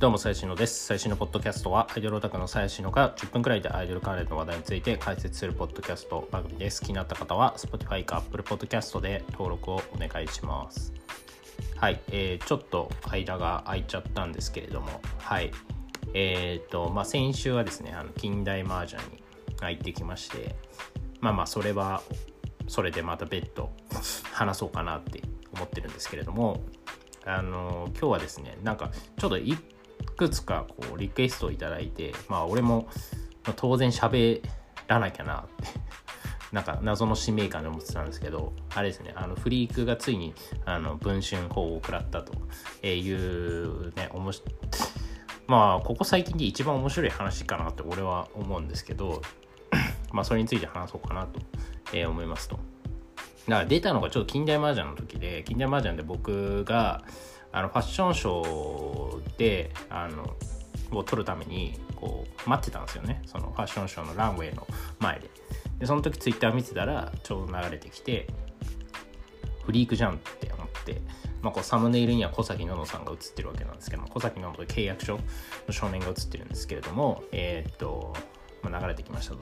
どうも、最新のです。最新のポッドキャストは、アイドルオタクの最新のが10分くらいでアイドル関連の話題について解説するポッドキャスト番組です。気になった方は、Spotify か Apple Podcast で登録をお願いします。はい、えー、ちょっと間が空いちゃったんですけれども、はい。えっ、ー、と、まあ、先週はですね、あの近代麻雀に入ってきまして、まあまあ、それは、それでまた別途話そうかなって思ってるんですけれども、あの今日はですね、なんかちょっと一くつかこうリクエストを頂いてまあ俺も当然喋らなきゃなって なんか謎の使命感で思ってたんですけど、あれですね、あのフリークがついにあの文春法を食らったというね、おもしまあ、ここ最近で一番面白い話かなって俺は思うんですけど、まあ、それについて話そうかなと、え思いますと。だから出たのがちょっと近代麻雀の時で、近代麻雀で僕が、あのファッションショーであのを撮るためにこう待ってたんですよね。そのファッションショーのランウェイの前で。でその時ツイッター見てたらちょうど流れてきてフリークじゃんって思って、まあ、こうサムネイルには小崎ののさんが写ってるわけなんですけども小崎ののと契約書の少年が写ってるんですけれどもえー、っと、まあ、流れてきましたと。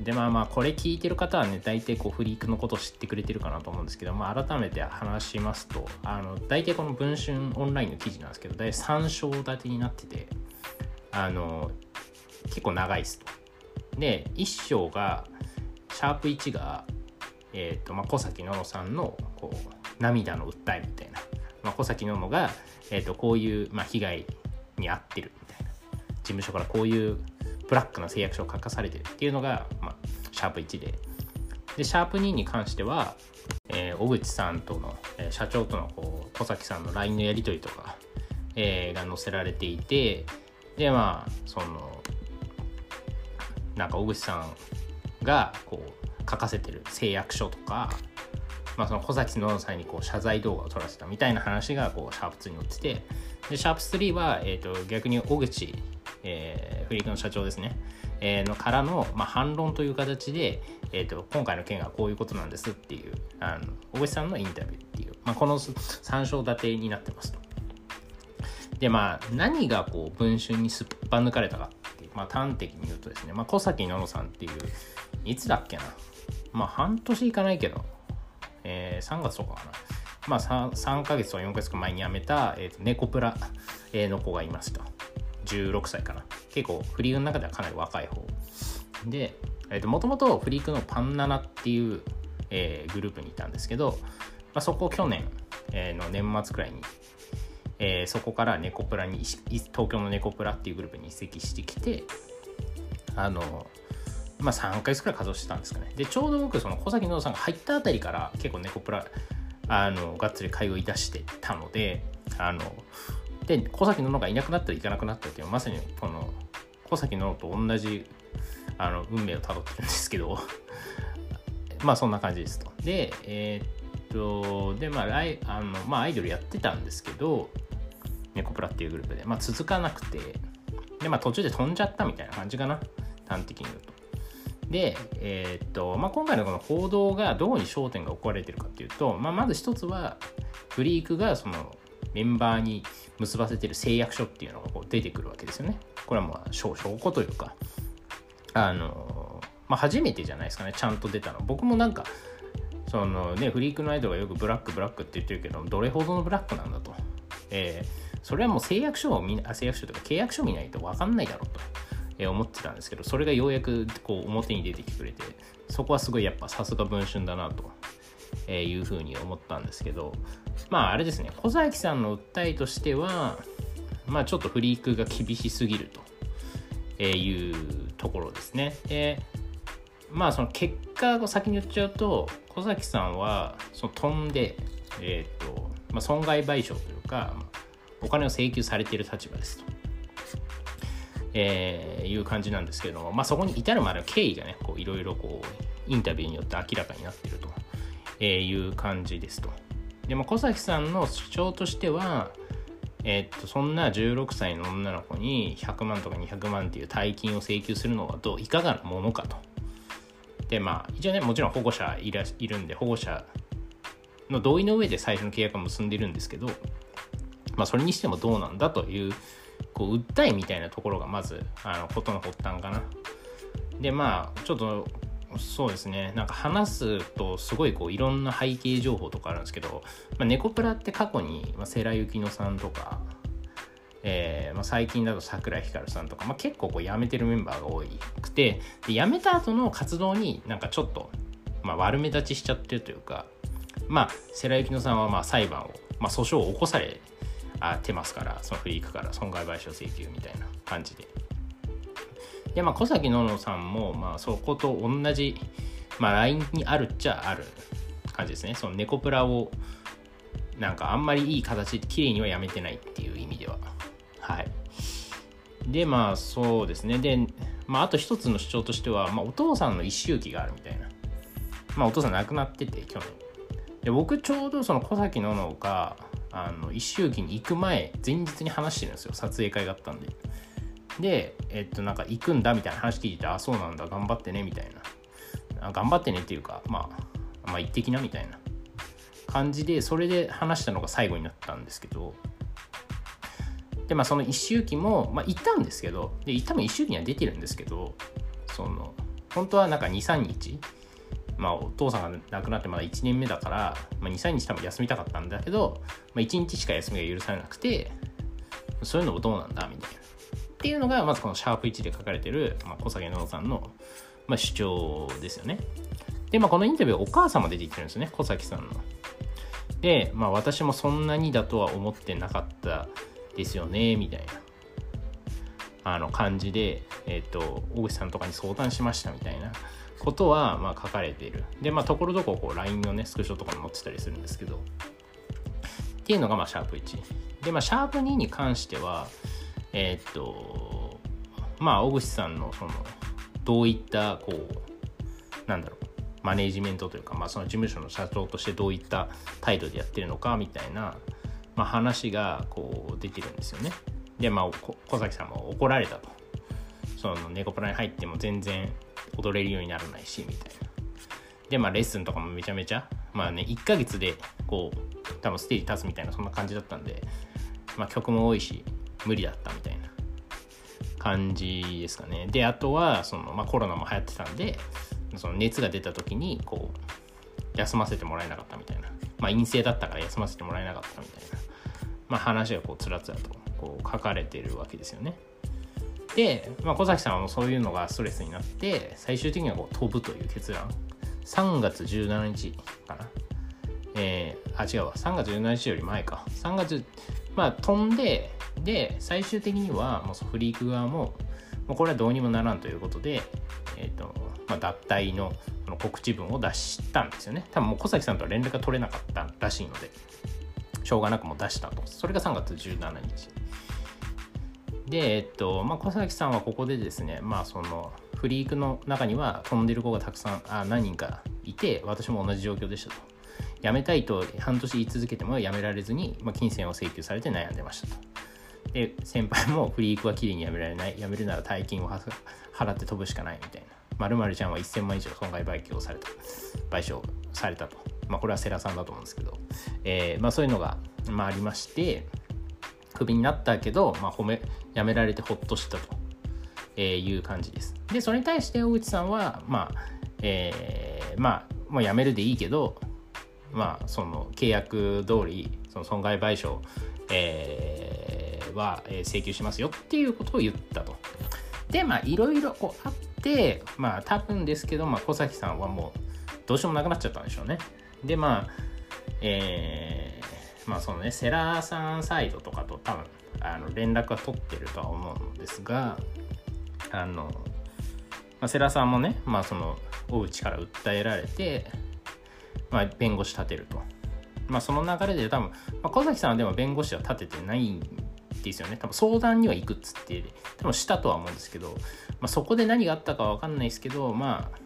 でまあまあこれ聞いてる方はね大体こうフリークのことを知ってくれてるかなと思うんですけど、まあ、改めて話しますとあの大体この文春オンラインの記事なんですけど大体3章立てになっててあの結構長いですと。で1章がシャープ1が、えーとまあ、小崎ののさんのこう涙の訴えみたいな、まあ、小崎ののが、えー、とこういう、まあ、被害に遭ってるみたいな事務所からこういうブラックな誓約書を書かされてるっていうのが、まあ、シャープ1で。で、シャープ2に関しては、えー、小口さんとの、えー、社長とのこう小崎さんの LINE のやり取りとか、えー、が載せられていて、で、まあ、その、なんか小口さんがこう書かせてる誓約書とか、まあ、その小崎の際にこう謝罪動画を撮らせたみたいな話がこうシャープ2に載っててでシャープ3は、えーと逆に小口えー、フリークの社長ですね、えー、のからの、まあ、反論という形で、えーと、今回の件はこういうことなんですっていうあの小渕さんのインタビューっていう、まあ、この3章立てになってますと。でまあ何がこう文春にすっぱ抜かれたかっていう、まあ、端的に言うとですね、まあ、小崎ののさんっていういつだっけなまあ半年いかないけど、えー、3月とかかなまあ 3, 3ヶ月とか4ヶ月か前に辞めた、えーと、猫プラ、えの子がいますと。16歳かな。結構フリークの中ではかなり若い方。で、えー、もともとフリークのパンナナっていう、えー、グループにいたんですけど、まあ、そこ去年、えー、の年末くらいに、えー、そこからネコプラに、東京のネコプラっていうグループに移籍してきて、あの、まあ3ヶ月くらい稼働してたんですかね。で、ちょうど僕、その小崎野さんが入ったあたりから結構ネコプラ、あの、がっつり会をいたしてたので、あの、で小崎野々がいなくなったらいかなくなったっていうまさにこの小崎野々と同じあの運命をたどってるんですけど まあそんな感じですと。で、えー、っと、で、まあライあの、まあ、アイドルやってたんですけど、ネコプラっていうグループで、まあ、続かなくて、で、まあ、途中で飛んじゃったみたいな感じかな、端的に言うと。で、えー、っと、まあ、今回のこの報道がどこに焦点が置かれてるかっていうと、まあ、まず一つは、フリークがそのメンバーに結ばせてる誓約書っていうのがこう出てくるわけですよね。これはまあ証拠というか、あの、まあ、初めてじゃないですかね、ちゃんと出たの。僕もなんか、そのね、フリークのアイドルがよくブラックブラックって言ってるけど、どれほどのブラックなんだと。えー、それはもう誓約書を見あ、誓約書とか契約書を見ないと分かんないだろうと。え思ってたんですけどそれがようやくこう表に出てきてくれてそこはすごいやっぱさすが文春だなとえー、いうふうに思ったんですけど、まああれですね、小崎さんの訴えとしては、まあちょっとフリークが厳しすぎるというところですね。で、まあその結果を先に言っちゃうと、小崎さんはその飛んで、え、ー、と、まあ、損害賠償というか、お金を請求されている立場ですと。えー、いう感じなんですけども、まあ、そこに至るまでの経緯がね、いろいろ、インタビューによって明らかになっているとえいう感じですと。でも小崎さんの主張としては、えー、っとそんな16歳の女の子に100万とか200万っていう大金を請求するのはどういかがなものかと。でまあ一応ねもちろん保護者いらいるんで保護者の同意の上で最初の契約を結んでるんですけどまあ、それにしてもどうなんだというこう訴えみたいなところがまずあのことの発端かな。でまあちょっとそうですねなんか話すとすごいこういろんな背景情報とかあるんですけど、まあ、ネコプラって過去に、まあ、世良幸乃さんとか、えーまあ、最近だと桜井光さんとか、まあ、結構こう辞めてるメンバーが多くてで辞めた後の活動になんかちょっと、まあ、悪目立ちしちゃってるというかまあ世良幸乃さんはまあ裁判を、まあ、訴訟を起こされてますからそのフリークから損害賠償請求みたいな感じで。でまあ小崎ののさんも、まあ、そこと同じ、まあ、ラインにあるっちゃある感じですね。そのネコプラをなんかあんまりいい形で綺麗にはやめてないっていう意味では。はい。でまあそうですね。で、まあ、あと一つの主張としては、まあ、お父さんの一周期があるみたいな。まあお父さん亡くなってて去年。で僕ちょうどその小崎ののがあの一周期に行く前前日に話してるんですよ。撮影会があったんで。で、えっと、なんか行くんだみたいな話聞いて、あ、そうなんだ、頑張ってね、みたいな。あ頑張ってねっていうか、まあ、まあ、行ってきな、みたいな感じで、それで話したのが最後になったんですけど、で、まあ、その一周期も、まあ、行ったんですけど、で、多分一周期には出てるんですけど、その、本当はなんか2、3日、まあ、お父さんが亡くなってまだ1年目だから、まあ、2、3日多分休みたかったんだけど、まあ、1日しか休みが許されなくて、そういうのもどうなんだみたいな。っていうのが、まずこのシャープ1で書かれてる、まあ、小崎野さんの、まあ、主張ですよね。で、まあ、このインタビューお母さんも出てきてるんですよね、小崎さんの。で、まあ、私もそんなにだとは思ってなかったですよね、みたいなあの感じで、えっ、ー、と、大口さんとかに相談しましたみたいなことは、まあ、書かれている。で、まあ、ところどころこう LINE のね、スクショとかに載ってたりするんですけど、っていうのが、まあ、シャープ1。で、まあ、シャープ2に関しては、えー、っとまあ小口さんのそのどういったこうなんだろうマネージメントというか、まあ、その事務所の社長としてどういった態度でやってるのかみたいな、まあ、話がこう出てるんですよね。でまあ小崎さんも怒られたと。その猫プラに入っても全然踊れるようにならないしみたいな。でまあレッスンとかもめちゃめちゃまあね1ヶ月でこう多分ステージ立つみたいなそんな感じだったんで、まあ、曲も多いし無理だったみたいな感じですかね。で、あとは、その、まあ、コロナも流行ってたんで、その熱が出た時に、こう、休ませてもらえなかったみたいな。まあ、陰性だったから休ませてもらえなかったみたいな、まあ、話がこう、つらつらとこう書かれてるわけですよね。で、まあ、小崎さんはもうそういうのがストレスになって、最終的にはこう飛ぶという決断。3月17日かな。えー、あ、違うわ。3月17日より前か。3月まあ、飛んで、で、最終的には、もうフリーク側も、もうこれはどうにもならんということで、えっ、ー、と、まあ、脱退のの告知文を出したんですよね。多分もう小崎さんとは連絡が取れなかったらしいので、しょうがなくも出したと。それが3月17日。で、えっと、まあ、小崎さんはここでですね、まあ、その、フリークの中には飛んでる子がたくさん、あ何人かいて、私も同じ状況でしたと。辞めたいと半年言い続けても辞められずに、まあ、金銭を請求されて悩んでましたと。で、先輩もフリークはきれいに辞められない。辞めるなら大金を払って飛ぶしかないみたいな。〇〇ちゃんは1000万以上損害賠償された。賠償されたと。まあ、これは世良さんだと思うんですけど、えー、まあ、そういうのが、まあ、ありまして、クビになったけど、まあ、褒め、辞められてほっとしたと、えいう感じです。で、それに対して大内さんは、まあ、えー、まあ、もう辞めるでいいけど、まあ、その契約通りその損害賠償、えー、は請求しますよっていうことを言ったと。でまあいろいろこうあってまあ多分ですけど、まあ、小崎さんはもうどうしようもなくなっちゃったんでしょうね。でまあえー、まあそのねセラーさんサイドとかと多分あの連絡は取ってるとは思うんですがあの、まあ、セラーさんもねまあその大内から訴えられてまあ、弁護士立てると。まあ、その流れで多分、まあ、小崎さんはでも弁護士は立ててないんですよね。多分相談には行くっつって、多分したとは思うんですけど、まあ、そこで何があったかわかんないですけど、まあ、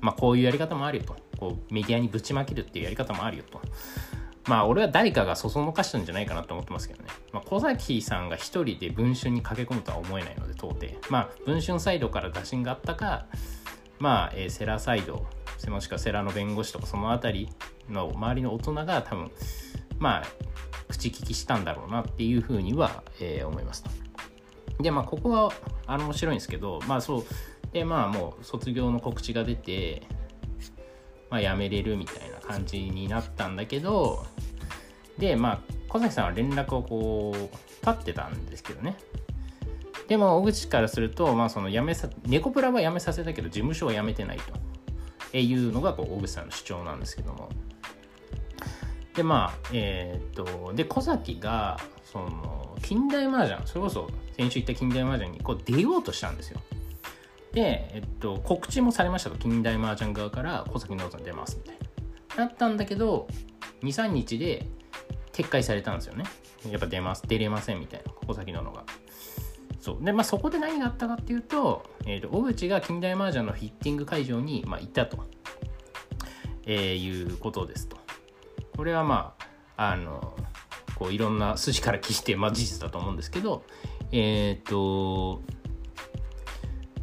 まあ、こういうやり方もあるよと。こうメディアにぶちまけるっていうやり方もあるよと。まあ、俺は誰かがそそのかしたんじゃないかなと思ってますけどね。まあ、小崎さんが一人で文春に駆け込むとは思えないので、到底。まあ、文春サイドから打診があったか、まあ、えー、セラサイドもしくはセラの弁護士とかその辺りの周りの大人が多分まあ口利きしたんだろうなっていうふうには、えー、思いますと。でまあここはあの面白いんですけどまあそうでまあもう卒業の告知が出て、まあ、辞めれるみたいな感じになったんだけどでまあ小崎さんは連絡をこう立ってたんですけどねでも小口からすると、まあ、その辞めさ猫プラは辞めさせたけど事務所は辞めてないというのがこう小口さんの主張なんですけども。でまあえー、っとで小崎がその近代麻雀それこそ先週言った近代麻雀にこう出ようとしたんですよ。で、えっと、告知もされましたと近代麻雀側から小崎直人出ますみたいな。なったんだけど23日で撤回されたんですよね。やっぱ出ます出れませんみたいな小崎ののが。そうでまあそこで何があったかっていうと,、えーと、小口が近代麻雀のフィッティング会場に、まあ、いたと、えー、いうことですとこれはまああのこういろんな筋から聞いて、まあ、事実だと思うんですけどえっ、ー、と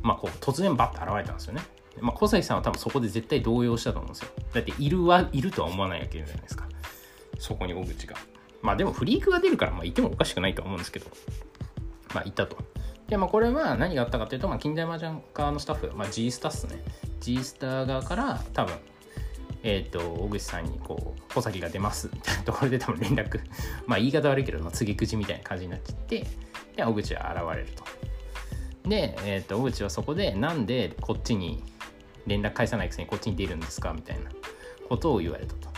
まあこう突然バッと現れたんですよねまあ、小崎さんは多分そこで絶対動揺したと思うんですよ。だっているはいるとは思わないわけじゃないですか。そこに小口が。まあでもフリークが出るから、まあいてもおかしくないと思うんですけど。まあ、いたと。で、まあ、これは何があったかというと、まあ、近代麻雀側のスタッフ、まあ、G スタっすね。G スター側から多分、えっ、ー、と、小口さんにこう、小崎が出ますみたいなところで多分連絡、まあ言い方悪いけど、まあ、次口みたいな感じになっちゃって、で、小口は現れると。で、えっ、ー、と、小口はそこで、なんでこっちに連絡返さないくせにこっちに出るんですかみたいなことを言われたと。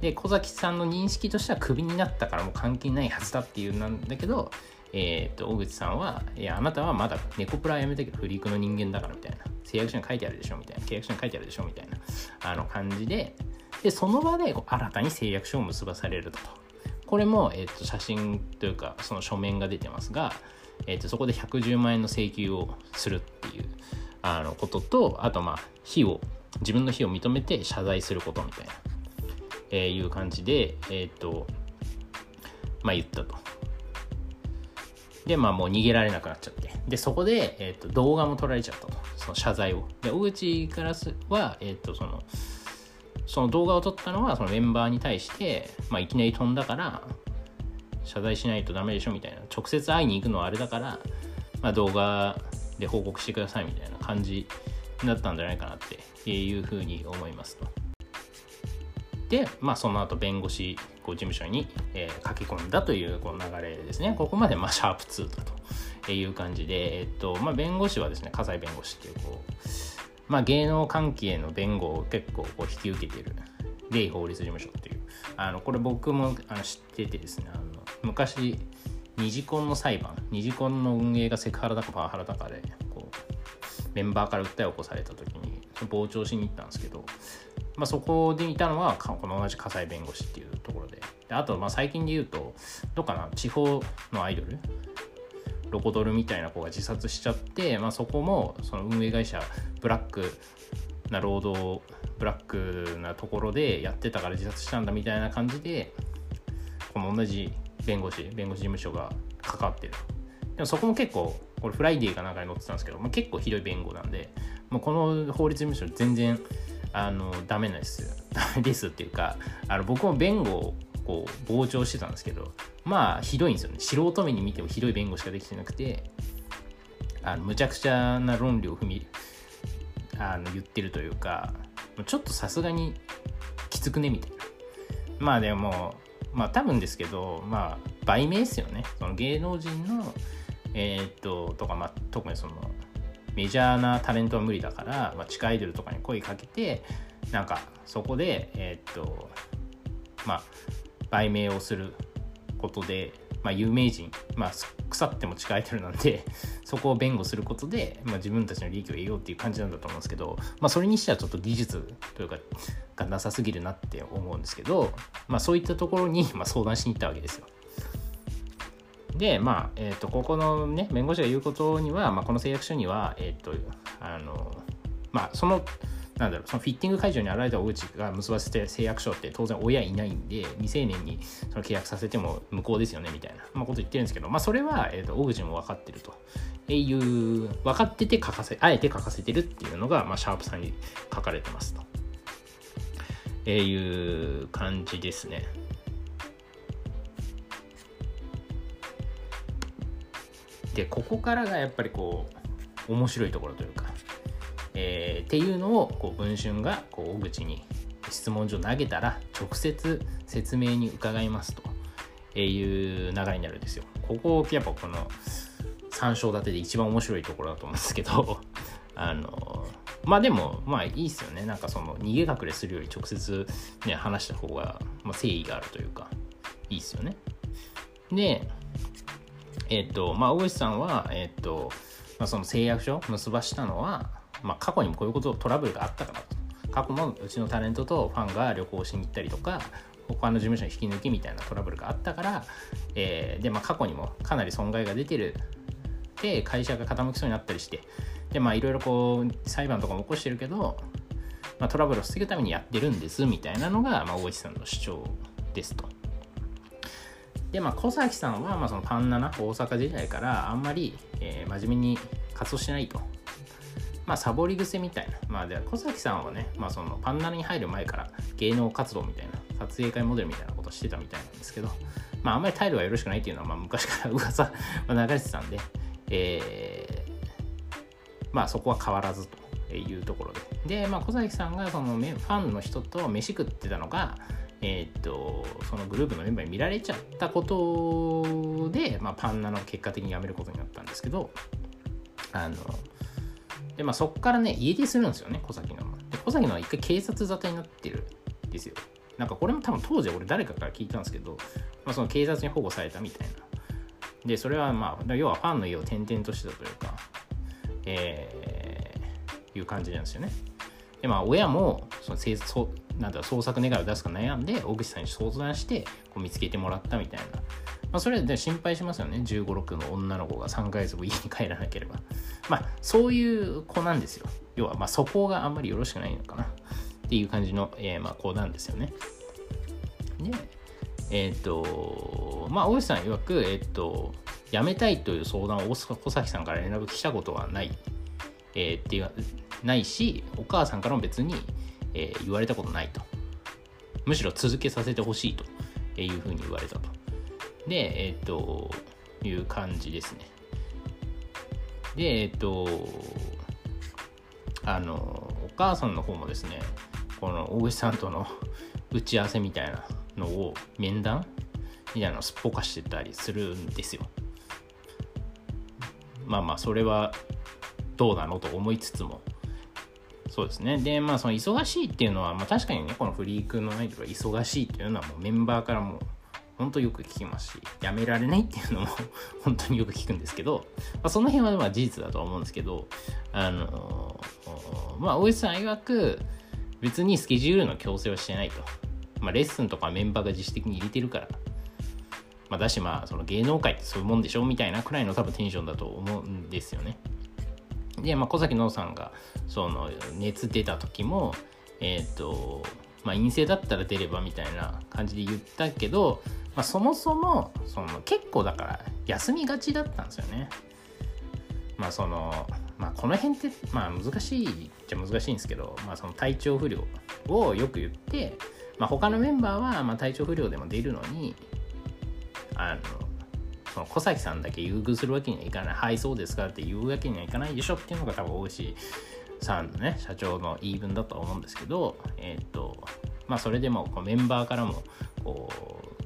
で、小崎さんの認識としてはクビになったからもう関係ないはずだっていうなんだけど、えっ、ー、と、小口さんは、いや、あなたはまだ猫プラやめたけどフリークの人間だからみたいな、誓約書に書いてあるでしょみたいな、契約書に書いてあるでしょみたいな、あの感じで、で、その場で新たに誓約書を結ばされると。これも、えっ、ー、と、写真というか、その書面が出てますが、えっ、ー、と、そこで110万円の請求をするっていう、あの、ことと、あと、まあ、非を、自分の非を認めて謝罪することみたいな、えー、いう感じで、えっ、と、まあ、言ったと。で、まあもう逃げられなくなっちゃって。で、そこで、えっ、と、動画も撮られちゃったと。その謝罪を。で、小口からは、えっ、と、その、その動画を撮ったのは、そのメンバーに対して、まあいきなり飛んだから、謝罪しないとダメでしょみたいな。直接会いに行くのはあれだから、まあ動画で報告してくださいみたいな感じになったんじゃないかなっていうふうに思いますと。で、まあ、その後弁護士こう事務所に、えー、書き込んだというこの流れですね。ここまでまあシャープ2だという感じで、えっとまあ、弁護士はですね、葛西弁護士っていうこう、まあ、芸能関係の弁護を結構こう引き受けてるレイ法律事務所っていう、あのこれ僕もあの知っててですね、あの昔、ニジコンの裁判、ニジコンの運営がセクハラだかパワハラだかで、こう、メンバーから訴えを起こされた時に、傍聴しに行ったんですけど、まあ、そこでいたのはこの同じ葛西弁護士っていうであとまあ最近で言うとどうかな地方のアイドル？ロコドルみたいな子が自殺しちゃって、まあ、そこもその運営会社ブラックな労働ブラックなところでやってたから自殺したんだみたいな感じでこの同じ弁護士弁護士事務所が関わってる。でもそこも結構これフライデーかなんかに載ってたんですけど、まあ、結構ひどい弁護なんでもうこの法律事務所全然あのダメですダメですっていうかあの僕も弁護をこう傍聴してたんですけどまあひどいんですよね。素人目に見てもひどい弁護しかできてなくてあのむちゃくちゃな論理を踏みあの言ってるというかちょっとさすがにきつくねみたいな。まあでもまあ多分ですけどまあ売名ですよね。その芸能人のえー、っととかまあ特にそのメジャーなタレントは無理だから、まあ、地下アイドルとかに声かけてなんかそこでえー、っとまあ売名をすることで、まあ、有名人、まあ、腐っても地下アイドルなんで そこを弁護することで、まあ、自分たちの利益を得ようっていう感じなんだと思うんですけど、まあ、それにしてはちょっと技術というかがなさすぎるなって思うんですけど、まあ、そういったところに、まあ、相談しに行ったわけですよ。で、まあ、えっ、ー、と、ここのね、弁護士が言うことには、まあ、この誓約書には、えっ、ー、と、あの、まあ、その、なんだろうそのフィッティング会場に現れた小口が結ばせて誓約書って当然親いないんで未成年にその契約させても無効ですよねみたいな、まあ、こと言ってるんですけど、まあ、それは、えーと、小口も分かってると。いう分かってて書かせあえて書かせてるっていうのが、まあ、シャープさんに書かれてますと、え、いう感じですね。でここからがやっぱりこう面白いところというか。えー、っていうのをこう文春がこう小口に質問状投げたら直接説明に伺いますという流れになるんですよ。ここやっぱこの3章立てで一番面白いところだと思うんですけど あのまあでもまあいいっすよねなんかその逃げ隠れするより直接ね話した方が、まあ、誠意があるというかいいっすよね。でえっ、とまあ大石さんはえっ、と、まあ、その誓約書を結ばしたのは、まあ、過去にもこういうことトラブルがあったからと過去もうちのタレントとファンが旅行しに行ったりとか他の事務所に引き抜きみたいなトラブルがあったから、えー、で、まあ、過去にもかなり損害が出てるで会社が傾きそうになったりしてでまあいろいろこう裁判とかも起こしてるけど、まあ、トラブルを防ぐためにやってるんですみたいなのが、まあ、大石さんの主張ですと。でまあ小崎さんは、まあ、そのパンナナ大阪時代からあんまり、えー、真面目に活動してないと。まあ、サボり癖みたいな。まあ、で小崎さんはね、まあ、そのパンナナに入る前から芸能活動みたいな、撮影会モデルみたいなことしてたみたいなんですけど、まあ、あんまり態度がよろしくないっていうのは、まあ、昔から 噂流れてたんで、えー、まあそこは変わらずというところで。で、まあ小崎さんがそのファンの人と飯食ってたのが、えー、っと、そのグループのメンバーに見られちゃったことで、まあ、パンナの結果的に辞めることになったんですけど、あの、で、まあそこからね、家出するんですよね、小崎の。で、小崎のは一回警察沙汰になってるんですよ。なんかこれも多分当時俺誰かから聞いたんですけど、まあ、その警察に保護されたみたいなで、それはまあ、要はファンの家を転々としてたというか、えー、いう感じなんですよね。で、まあ、親も、そのそなんだ創作願いを出すか悩んで、大口さんに相談して、こう見つけてもらったみたいな。まあ、それで心配しますよね。15、6の女の子が3ヶ月後家に帰らなければ。まあ、そういう子なんですよ。要は、まあ、そこがあんまりよろしくないのかな。っていう感じの、えー、まあ、子なんですよね。で、えっ、ー、と、まあ、大石さん曰く、えっ、ー、と、辞めたいという相談を小崎さんから連絡来たことはない、えー、っていう、ないし、お母さんからも別に、えー、言われたことないと。むしろ続けさせてほしいというふうに言われたと。で、えっ、ー、と、いう感じですね。で、えっ、ー、と、あの、お母さんの方もですね、この大石さんとの 打ち合わせみたいなのを面談？みたいなのをすっぽかしてたりするんですよ。まあまあそれはどうなのと思いつつもそうですねでまあその忙しいっていうのは、まあ、確かにねこのフリークのアイドルは忙しいっていうのはもうメンバーからも本当よく聞きますしやめられないっていうのも 本当によく聞くんですけど、まあ、その辺はまあ事実だとは思うんですけどあのまあ大石さん曰く別にスケジュールの強制はしてないとまあ、レッスンとかメンバーが自主的に入れてるから、まあ、だしまあその芸能界ってそういうもんでしょみたいなくらいの多分テンションだと思うんですよね。で、まあ、小崎野さんがその熱出た時もえっ、ー、とまあ陰性だったら出ればみたいな感じで言ったけど、まあ、そもそもその結構だから休みがちだったんですよね。まあそのまあこの辺ってまあ難しいっちゃ難しいんですけど、まあ、その体調不良をよく言ってまあ、他のメンバーはま体調不良でも出るのにあのその小崎さんだけ優遇するわけにはいかないはいそうですかって言うわけにはいかないでしょっていうのが多分大石さんのね社長の言い分だと思うんですけどえっ、とまあそれでもこうメンバーからもこ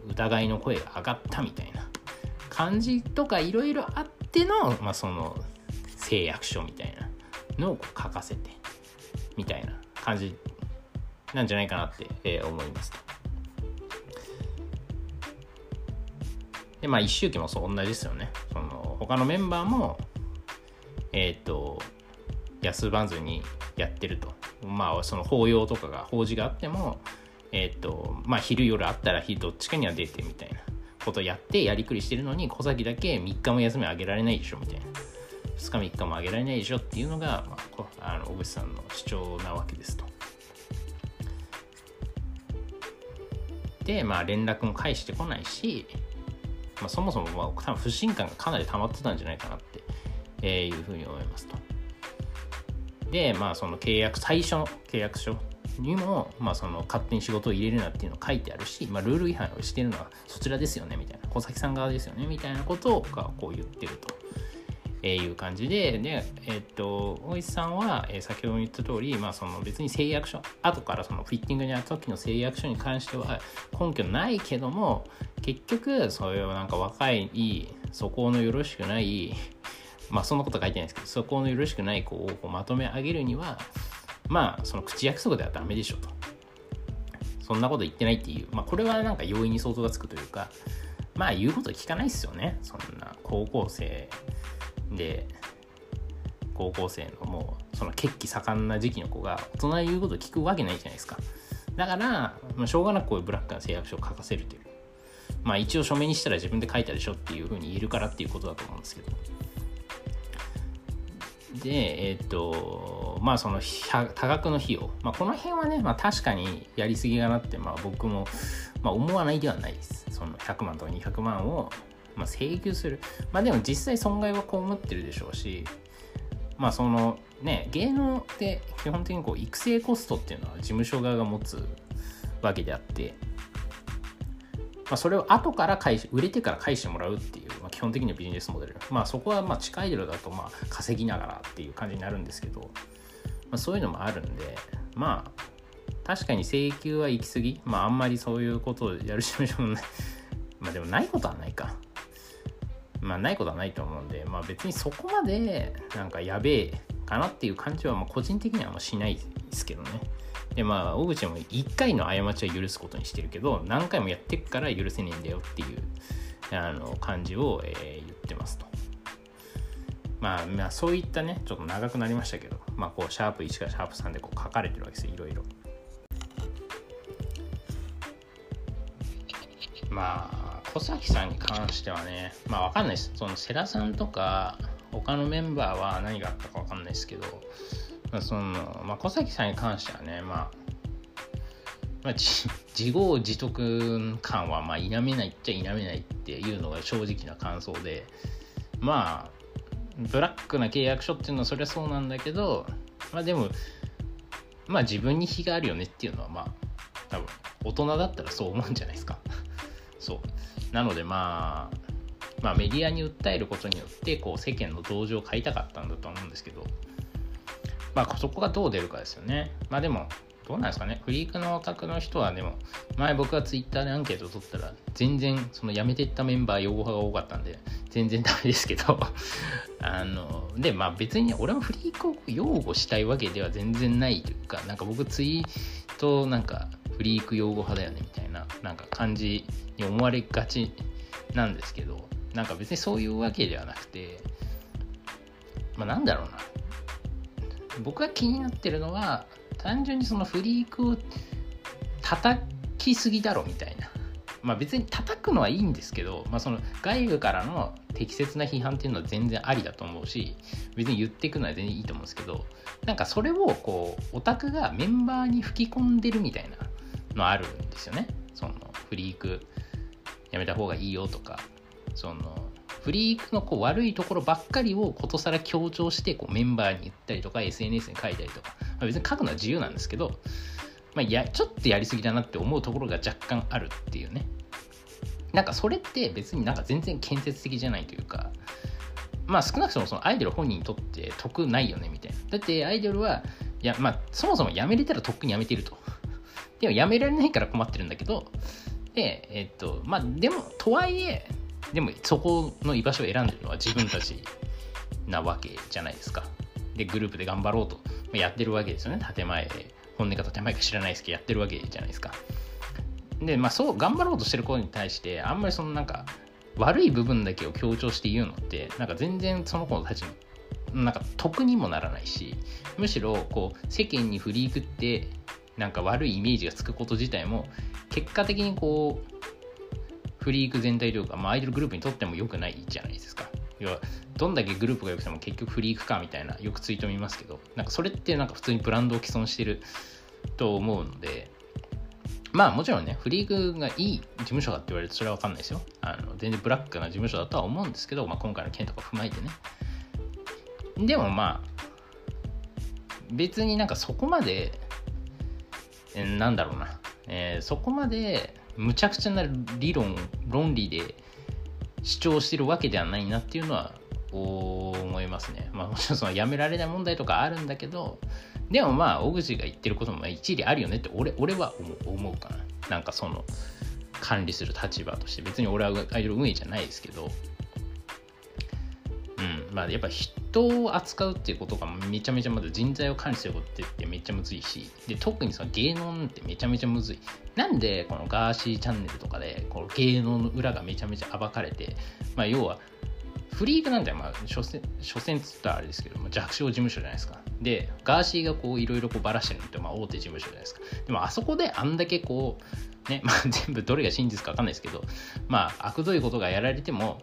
う疑いの声が上がったみたいな感じとかいろいろあっての、まあ、その誓約書みたいなのを書かせてみたいな感じなんじゃないかなって、えー、思います。で、まあ、一周期もそう同じですよね。その他のメンバーも、えっ、ー、と、休まずにやってると。まあ、その法要とかが、法事があっても、えっ、ー、と、まあ、昼夜あったらどっちかには出てみたいなことやってやりくりしてるのに、小崎だけ3日も休みあげられないでしょみたいな。2日3日もあげられないでしょっていうのが、まあ、あの小渕さんの主張なわけですと。で、まあ、連絡も返してこないし、まあ、そもそも、まあ、多分不信感がかなり溜まってたんじゃないかなって、えー、いうふうに思いますと。で、まあ、その契約、最初の契約書にも、まあ、その勝手に仕事を入れるなっていうのが書いてあるし、まあ、ルール違反をしてるのはそちらですよねみたいな、小崎さん側ですよねみたいなことをこう言ってると。えいう感じで、で、えっと、大石さんは、え先ほども言った通り、まあ、その別に誓約書、後からそのフィッティングにやった時の誓約書に関しては根拠ないけども、結局、そういうなんか若い、素行のよろしくない、まあそんなこと書いてないんですけど、素行のよろしくない子をこうまとめ上げるには、まあその口約束ではダメでしょと。そんなこと言ってないっていう、まあこれはなんか容易に想像がつくというか、まあ言うこと聞かないっすよね。そんな高校生で高校生のもうその血気盛んな時期の子が大人に言うこと聞くわけないじゃないですかだから、まあ、しょうがなくこういうブラックな誓約書を書かせるというまあ一応書面にしたら自分で書いたでしょっていうふうに言えるからっていうことだと思うんですけどでえっ、とまあその多額の費用、まあ、この辺はね、まあ、確かにやりすぎがなって、まあ、僕も、まあ、思わないではないですその100万とか200万をまあ、請求する。まあでも実際損害は被ってるでしょうし、まあそのね、芸能って基本的にこう育成コストっていうのは事務所側が持つわけであって、まあ、それを後から返し、売れてから返してもらうっていう、本的にはビジネスモデル。まあそこはまあ地下アイドルだとまあ稼ぎながらっていう感じになるんですけど、まあ、そういうのもあるんで、まあ確かに請求は行き過ぎ。まああんまりそういうことをやる事務所もない。まあでもないことはないか。まあないことはないと思うんで、まあ別にそこまでなんかやべえかなっていう感じはまあ個人的にはもうしないですけどね。でまあ小口も1回の過ちは許すことにしてるけど何回もやってっから許せねえんだよっていうあの感じを、えー、言ってますと。まあ、まあそういったねちょっと長くなりましたけどまあこうシャープ1からシャープ3でこう書かれてるわけですよいろいろ。まあ小崎さんに関してはね、まあわかんないです。その世良さんとか、他のメンバーは何があったかわかんないですけど、まあ、その、まあ、小崎さんに関してはね、まあ、まあ、自業自得感はまあ否めないっちゃ否めないっていうのが正直な感想でまあブラックな契約書っていうのはそりゃそうなんだけどまあでもまあ自分に非があるよねっていうのはまあ多分大人だったらそう思うんじゃないですか そうなのでまあ、まあメディアに訴えることによってこう世間の同情を買いたかったんだと思うんですけど、まあそこがどう出るかですよね。まあでも、どうなんですかね。フリークのオタクの人はでも、前僕がツイッターでアンケートを取ったら、全然その辞めていったメンバー擁護派が多かったんで、全然ダメですけど あの、で、まあ別に俺もフリークを擁護したいわけでは全然ないというか、なんか僕ツイートなんかフリーク擁護派だよねみたいななんか感じに思われがちなんですけどなんか別にそういうわけではなくてまあなんだろうな僕が気になってるのは単純にそのフリークを叩きすぎだろみたいな。まあ別に叩くのはいいんですけど、まあ、その外部からの適切な批判っていうのは全然ありだと思うし別に言っていくのは全然いいと思うんですけどなんかそれをこうオタクがメンバーに吹き込んでるみたいなのあるんですよね。そのフリークやめた方がいいよとかそのフリークのこう悪いところばっかりをことさら強調してこうメンバーに言ったりとか SNS に書いたりとか、まあ、別に書くのは自由なんですけど、まあ、やちょっとやりすぎだなって思うところが若干あるっていうね。なんかそれって別になんか全然建設的じゃないというかまあ少なくともそのアイドル本人にとって得ないよねみたいな。だってアイドルはいやまあそもそも辞めれたらとっくに辞めてると。でもやめられないから困ってるんだけど、で、えっと、まあ、でも、とはいえ、でもそこの居場所を選んでるのは自分たちなわけじゃないですか。で、グループで頑張ろうとやってるわけですよね。建前、本音か建前か知らないですけど、やってるわけじゃないですか。で、まあ、そう、頑張ろうとしてる子に対して、あんまりそのなんか、悪い部分だけを強調して言うのって、なんか全然その子たちの、なんか得にもならないし、むしろ、こう、世間に振りくって、なんか悪いイメージがつくこと自体も結果的にこうフリーク全体というか、まあ、アイドルグループにとっても良くないじゃないですか。要はどんだけグループが良くても結局フリークかみたいなよくツイート見ますけどなんかそれってなんか普通にブランドを既存してると思うのでまあもちろんねフリークがいい事務所だって言われるとそれは分かんないですよ。あの全然ブラックな事務所だとは思うんですけど、まあ、今回の件とか踏まえてね。でもまあ別になんかそこまでなんだろうな、えー、そこまでむちゃくちゃな理論論理で主張してるわけではないなっていうのは思いますね。まあもちろんそのやめられない問題とかあるんだけど、でもまあ小口が言ってることも一理あるよねって俺俺は思うかな。なんかその管理する立場として別に俺はアイドル運営じゃないですけど、うん、まあやっぱ人人を扱うっていうことがめちゃめちゃまず人材を管理することってめっちゃむずいし、で特にその芸能ってめちゃめちゃむずい。なんでこのガーシーチャンネルとかでこの芸能の裏がめちゃめちゃ暴かれて、まあ要はフリークなんて、まあ、所詮、所詮つったらあれですけども、弱小事務所じゃないですか。で、ガーシーがこう、いろいろこうばらしてるのって、まあ、大手事務所じゃないですか。でも、あそこであんだけこう、ね、まあ、全部どれが真実かわかんないですけど、まあ、悪どいことがやられても、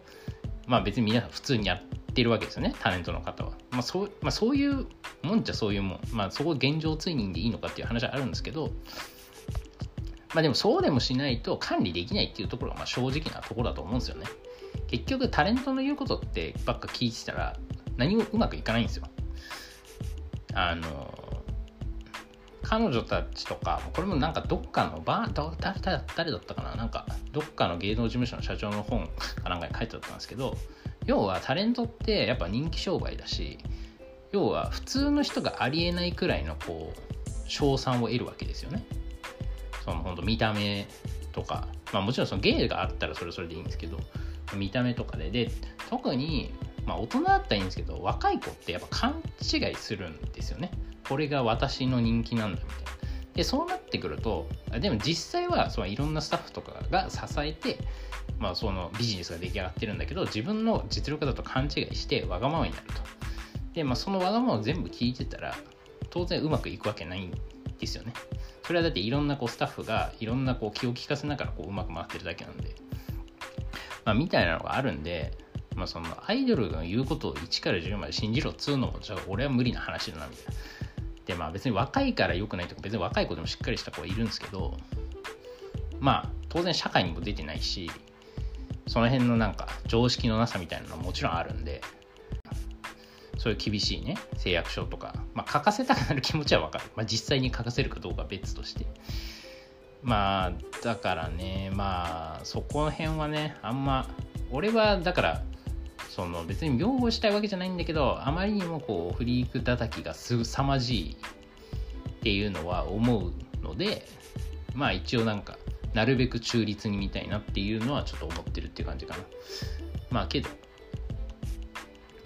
まあ、別に皆さん普通にやってってるわけですよね、タレントの方は。まあ、そう、まあ、そういうもんじゃそういうもん。まあ、そこ現状追認でいいのかっていう話はあるんですけど、まあでもそうでもしないと管理できないっていうところがまあ正直なところだと思うんですよね。結局タレントの言うことってばっか聞いてたら何もうまくいかないんですよ。あの彼女たちとかこれもなんかどっかのバー誰だったかななんかどっかの芸能事務所の社長の本かなんかに書いてあったんですけど要はタレントってやっぱ人気商売だし要は普通の人がありえないくらいのこう賞賛を得るわけですよね。その本当見た目とか。まあもちろんその芸があったらそれそれでいいんですけど見た目とかで。で特に、まあ、大人だったらいいんですけど若い子ってやっぱ勘違いするんですよね。これが私の人気なんだみたいな。でそうなってくるとでも実際はそのいろんなスタッフとかが支えて、まあ、そのビジネスが出来上がってるんだけど自分の実力だと勘違いしてわがままになると。で、まあ、そのわがままを全部聞いてたら当然うまくいくわけないんですよね。それはだっていろんなこうスタッフがいろんなこう気を利かせながらこううまく回ってるだけなんで。まあ、みたいなのがあるんで、まあ、そのアイドルが言うことを1から10まで信じろっつうのも、じゃあ俺は無理な話だな、みたいな。で、まあ別に若いから良くないとか、別に若い子でもしっかりした子はいるんですけど、まあ当然社会にも出てないし、その辺のなんか常識のなさみたいなのはもちろんあるんで、そういう厳しいね、誓約書とか、まあ書かせたくなる気持ちはわかる。まあ実際に書かせるかどうか別として。まあだからねまあそこの辺はねあんま俺はだからその別に擁護したいわけじゃないんだけどあまりにもこうフリーク叩きがすさまじいっていうのは思うのでまあ一応なんかなるべく中立に見たいなっていうのはちょっと思ってるっていう感じかな。まあけど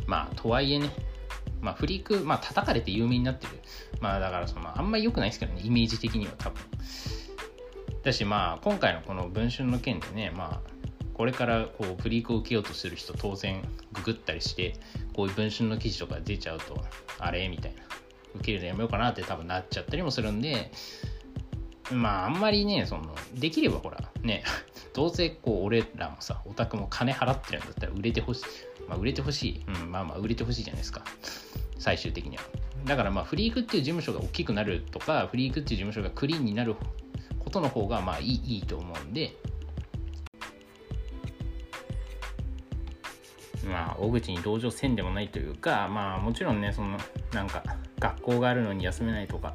まあとはいえねまあフリークまあ叩かれて有名になってる。まあだからそのあんまり良くないですけどねイメージ的には多分。だしまあ今回のこの文春の件でねまあこれからこうフリークを受けようとする人当然ググったりしてこういう文春の記事とか出ちゃうとあれみたいな。受けるのやめようかなって多分なっちゃったりもするんでまああんまりねそのできればほらね どうせこう俺らもさオタクも金払ってるんだったら売れてほしい。まあ売れてほしい。うんまあまあ売れてほしいじゃないですか。最終的には。だからまあフリークっていう事務所が大きくなるとかフリークっていう事務所がクリーンになることの方がまあいいいいと思うんで。まあ大口に同情せんでもないというかまあもちろんねそのなんか学校があるのに休めないとか。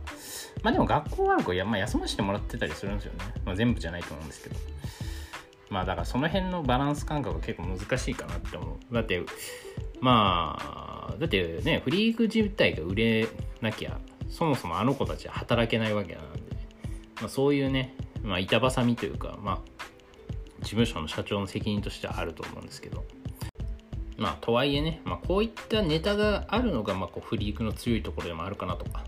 まあでも学校がある子や、まあ、休ませてもらってたりするんですよね、まあ、全部じゃないと思うんですけど。まあだからその辺のバランス感覚が結構難しいかなって思う。だってまあだってねフリーク自体が売れなきゃそもそもあの子たちは働けないわけなんで。まあ、そういうね、まあ、板挟みというか、まあ、事務所の社長の責任としてはあると思うんですけど、まあ、とはいえね、まあ、こういったネタがあるのが、まあ、こうフリークの強いところでもあるかなとか、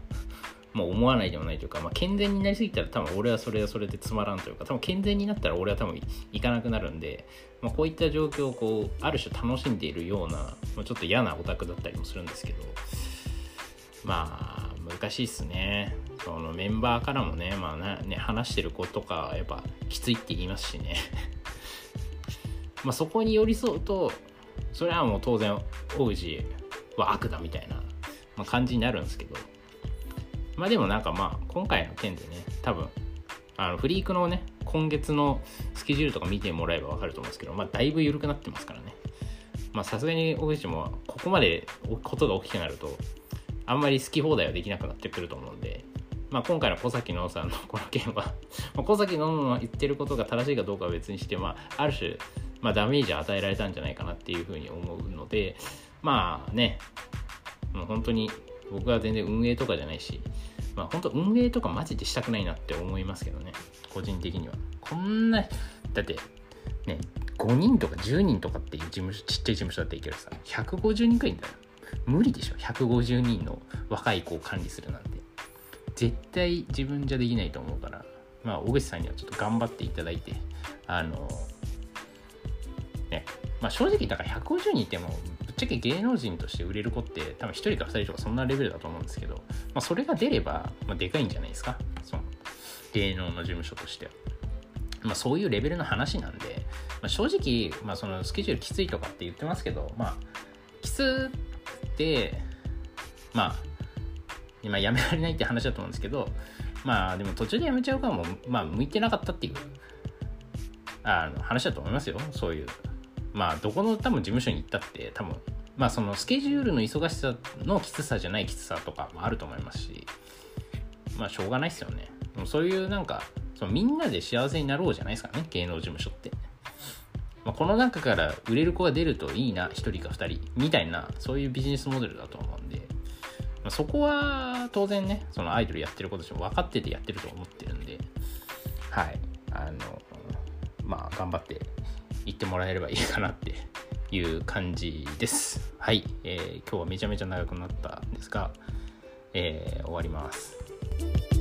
もう思わないでもないというか、まあ、健全になりすぎたら多分俺はそれはそれでつまらんというか、多分健全になったら俺は多分行かなくなるんで、まあ、こういった状況をこう、ある種楽しんでいるような、まあ、ちょっと嫌なオタクだったりもするんですけど、まあ、難しいっすね。そのメンバーからもね,、まあね、話してる子とかやっぱきついって言いますしね まあそこに寄り添うとそれはもう当然大氏は悪だみたいな、ま、感じになるんですけど。まあでもなんかまあ今回の件でね多分あのフリークのね今月のスケジュールとか見てもらえば分かると思うんですけどまあだいぶ緩くなってますからね。まあさすがに大口もここまでことが大きくなるとあんまり好き放題はできなくなってくると思うんでまあ、今回の小崎のさんのこの件は小崎のの言ってることが正しいかどうかは別にして、まあ、ある種、まあ、ダメージを与えられたんじゃないかなっていうふうに思うので、まあね。もう本当に僕は全然運営とかじゃないしまあ本当運営とかマジでしたくないなって思いますけどね。個人的には。こんなだってね5人とか10人とかっていう事務所ちっちゃい事務所だっていいけどさ。150人くらいいんだよ。無理でしょ。150人の若い子を管理するなんて。絶対自分じゃできないと思うから。まあ小口さんにはちょっと頑張っていただいてあのねまあ正直だから150人ってもぶっちゃけ芸能人として売れる子って多分1人か2人とかそんなレベルだと思うんですけど、まあ、それが出れば、まあ、でかいんじゃないですか？その芸能の事務所としては。まあ、そういうレベルの話なんで、まあ、正直、まあ、そのスケジュールきついとかって言ってますけど、まあ、きつって、まあ、今やめられないって話だと思うんですけど、まあでも途中でやめちゃうかもまあ向いてなかったっていうあの話だと思いますよ。そういう。まあどこの多分事務所に行ったって多分、まあそのスケジュールの忙しさのきつさじゃないきつさとかもあると思いますし、まあしょうがないですよね。そういうなんか、そのみんなで幸せになろうじゃないですかね、芸能事務所って。まあ、この中から売れる子が出るといいな、1人か2人、みたいな、そういうビジネスモデルだと思うんで、まあ、そこは当然ね、そのアイドルやってることしも分かっててやってると思ってるんで、はい、あの、まあ、頑張って行ってもらえればいいかなって いう感じです。はい、えー、今日はめちゃめちゃ長くなったんですが、えー、終わります。